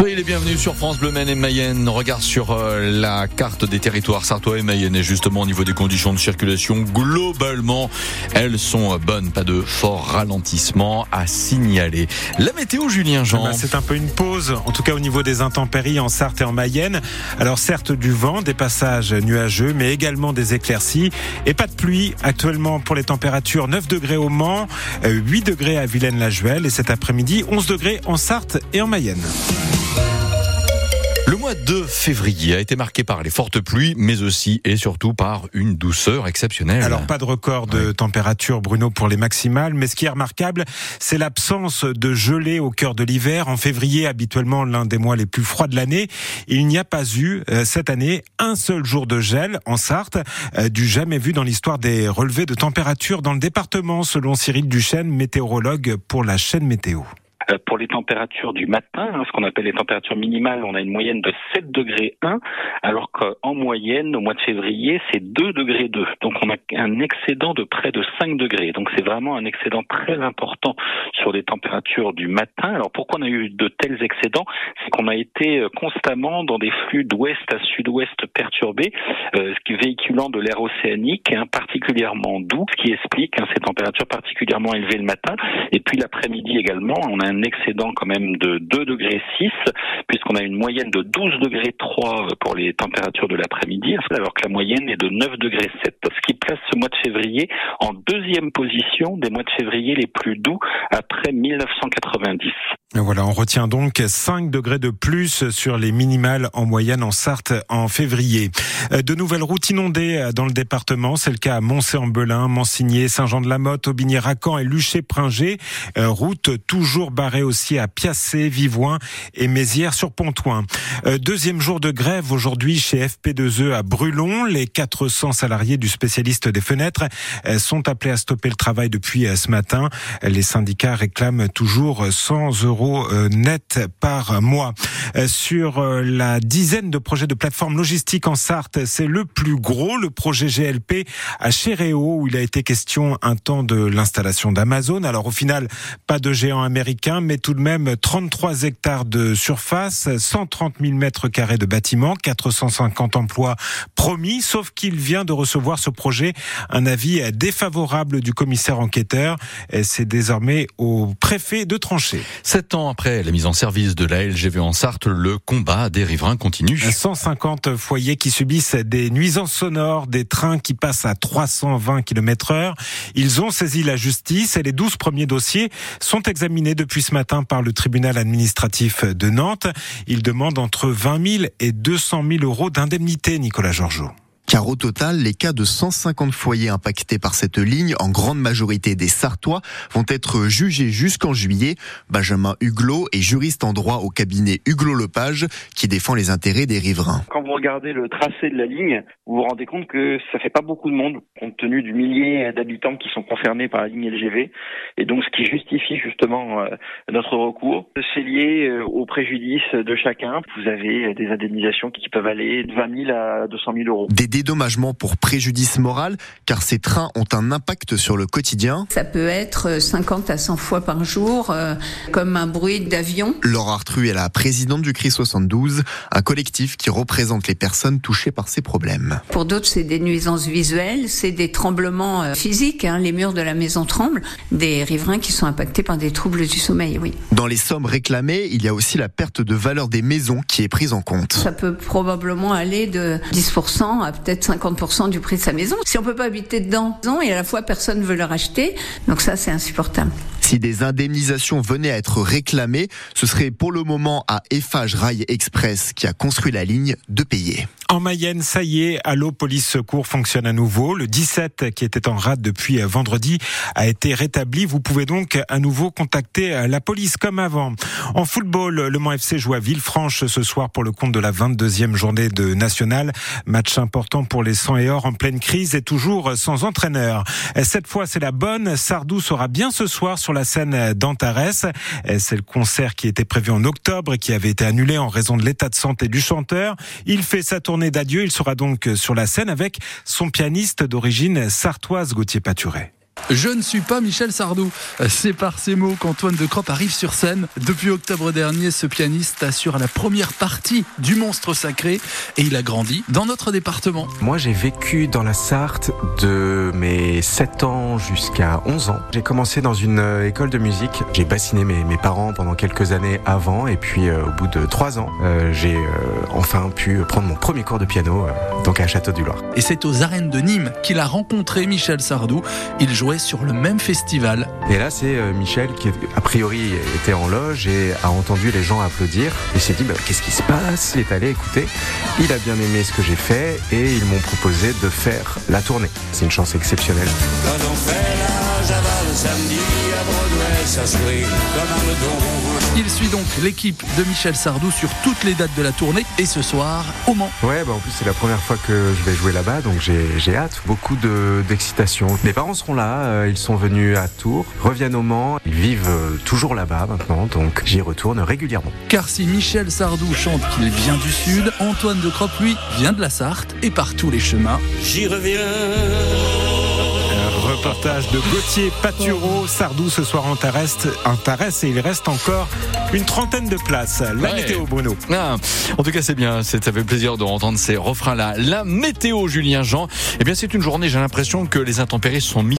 Soyez les bienvenus sur France Bleu Maine et Mayenne. Regard sur euh, la carte des territoires sartois et Mayenne et justement au niveau des conditions de circulation, globalement, elles sont bonnes. Pas de fort ralentissement à signaler. La météo, Julien Jean. Ah bah, c'est un peu une pause, en tout cas au niveau des intempéries en Sarthe et en Mayenne. Alors certes du vent, des passages nuageux, mais également des éclaircies et pas de pluie. Actuellement pour les températures, 9 degrés au Mans, 8 degrés à Vilaine-la-Juelle et cet après-midi 11 degrés en Sarthe et en Mayenne. Le mois de février a été marqué par les fortes pluies, mais aussi et surtout par une douceur exceptionnelle. Alors pas de record de température, Bruno, pour les maximales, mais ce qui est remarquable, c'est l'absence de gelée au cœur de l'hiver. En février, habituellement l'un des mois les plus froids de l'année, il n'y a pas eu euh, cette année un seul jour de gel en Sarthe, euh, du jamais vu dans l'histoire des relevés de température dans le département, selon Cyril Duchesne, météorologue pour la chaîne météo. Euh, pour les températures du matin, hein, ce qu'on appelle les températures minimales, on a une moyenne de 7 degrés 1, alors qu'en moyenne, au mois de février, c'est 2 degrés 2. Donc on a un excédent de près de 5 degrés. Donc c'est vraiment un excédent très important sur les températures du matin. Alors pourquoi on a eu de tels excédents? C'est qu'on a été euh, constamment dans des flux d'ouest à sud-ouest perturbés, euh, ce qui véhiculant de l'air océanique, hein, particulièrement doux, ce qui explique hein, ces températures particulièrement élevées le matin. Et puis l'après-midi également, on a un excédent quand même de 2 degrés 6, puisqu'on a une moyenne de 12 degrés 3 pour les températures de l'après-midi, alors que la moyenne est de 9 degrés 7, ce qui place ce mois de février en deuxième position des mois de février les plus doux après 1990. Voilà, on retient donc 5 degrés de plus sur les minimales en moyenne en Sarthe en février. Euh, de nouvelles routes inondées dans le département, c'est le cas à Moncé-en-Belin, Mansigné, Saint-Jean-de-la-Motte, Aubigné-Racan et Luché-Pringé. Euh, route toujours barrée aussi à Piacé, Vivoin et Mézières-sur-Pontoin. Euh, deuxième jour de grève aujourd'hui chez FP2E à Brulon. Les 400 salariés du spécialiste des fenêtres sont appelés à stopper le travail depuis ce matin. Les syndicats réclament toujours 100 euros euh, net par mois. Euh, sur euh, la dizaine de projets de plateforme logistique en Sarthe, c'est le plus gros, le projet GLP à Chéréo, où il a été question un temps de l'installation d'Amazon. Alors au final, pas de géant américain, mais tout de même 33 hectares de surface, 130 000 mètres carrés de bâtiments, 450 emplois promis, sauf qu'il vient de recevoir ce projet un avis défavorable du commissaire enquêteur. C'est désormais au préfet de trancher. Sept ans après la mise en service de la LGV en Sarthe, le combat des riverains continue. 150 foyers qui subissent des nuisances sonores, des trains qui passent à 320 km heure. Ils ont saisi la justice et les 12 premiers dossiers sont examinés depuis ce matin par le tribunal administratif de Nantes. Ils demandent entre 20 000 et 200 000 euros d'indemnité, Nicolas Georgeot car au total, les cas de 150 foyers impactés par cette ligne, en grande majorité des Sartois, vont être jugés jusqu'en juillet. Benjamin Huglot est juriste en droit au cabinet Huglot Lepage, qui défend les intérêts des riverains. Quand vous regardez le tracé de la ligne, vous vous rendez compte que ça fait pas beaucoup de monde, compte tenu du millier d'habitants qui sont concernés par la ligne LGV, et donc ce qui justifie justement euh, notre recours. C'est lié euh, au préjudice de chacun. Vous avez des indemnisations qui peuvent aller de 20 000 à 200 000 euros dédommagement pour préjudice moral, car ces trains ont un impact sur le quotidien. Ça peut être 50 à 100 fois par jour, euh, comme un bruit d'avion. Laura Artru est la présidente du CRI 72, un collectif qui représente les personnes touchées par ces problèmes. Pour d'autres, c'est des nuisances visuelles, c'est des tremblements euh, physiques, hein, les murs de la maison tremblent, des riverains qui sont impactés par des troubles du sommeil, oui. Dans les sommes réclamées, il y a aussi la perte de valeur des maisons qui est prise en compte. Ça peut probablement aller de 10% à peut-être peut-être 50% du prix de sa maison. Si on peut pas habiter dedans, et à la fois personne ne veut le racheter, donc ça c'est insupportable. Si des indemnisations venaient à être réclamées, ce serait pour le moment à Eiffage Rail Express qui a construit la ligne de payer. En Mayenne, ça y est, Allo Police Secours fonctionne à nouveau. Le 17 qui était en rade depuis vendredi a été rétabli. Vous pouvez donc à nouveau contacter la police comme avant. En football, le Mans FC joue à Villefranche ce soir pour le compte de la 22e journée de National. Match important pour les 100 et or en pleine crise et toujours sans entraîneur. Cette fois, c'est la bonne. Sardou sera bien ce soir sur la scène d'Antares. C'est le concert qui était prévu en octobre et qui avait été annulé en raison de l'état de santé du chanteur. Il fait sa tournée d'adieu. Il sera donc sur la scène avec son pianiste d'origine sartoise Gauthier Paturet. Je ne suis pas Michel Sardou. C'est par ces mots qu'Antoine de Cropp arrive sur scène. Depuis octobre dernier, ce pianiste assure la première partie du monstre sacré et il a grandi dans notre département. Moi, j'ai vécu dans la Sarthe de mes 7 ans jusqu'à 11 ans. J'ai commencé dans une euh, école de musique. J'ai bassiné mes, mes parents pendant quelques années avant et puis euh, au bout de 3 ans, euh, j'ai euh, enfin pu prendre mon premier cours de piano donc à Château du Loir. Et c'est aux arènes de Nîmes qu'il a rencontré Michel Sardou. Il jouait sur le même festival. Et là, c'est euh, Michel qui, a priori, était en loge et a entendu les gens applaudir. Il s'est dit, bah, qu'est-ce qui se passe? Il est allé écouter. Il a bien aimé ce que j'ai fait et ils m'ont proposé de faire la tournée. C'est une chance exceptionnelle. Quand on fait la Java le samedi à Broadway, ça swing comme un redon. Il suit donc l'équipe de Michel Sardou sur toutes les dates de la tournée et ce soir au Mans. Ouais, bah en plus c'est la première fois que je vais jouer là-bas, donc j'ai j'ai hâte, beaucoup de- d'excitation. Mes parents seront là, euh, ils sont venus à Tours, reviennent au Mans, ils vivent euh, toujours là-bas maintenant, donc j'y retourne régulièrement. Car si Michel Sardou chante qu'il vient du Sud, Antoine de Cropp, lui, vient de la Sarthe et par tous les chemins. J'y reviens. Reportage de Gauthier Patureau, Sardou ce soir en Tarès, en et il reste encore une trentaine de places. La Ouais. météo Bruno. Ah, en tout cas, c'est bien. C'est- Ça fait plaisir de entendre ces refrains-là. La météo, Julien Jean. Eh bien, c'est une journée, j'ai l'impression que les intempéries sont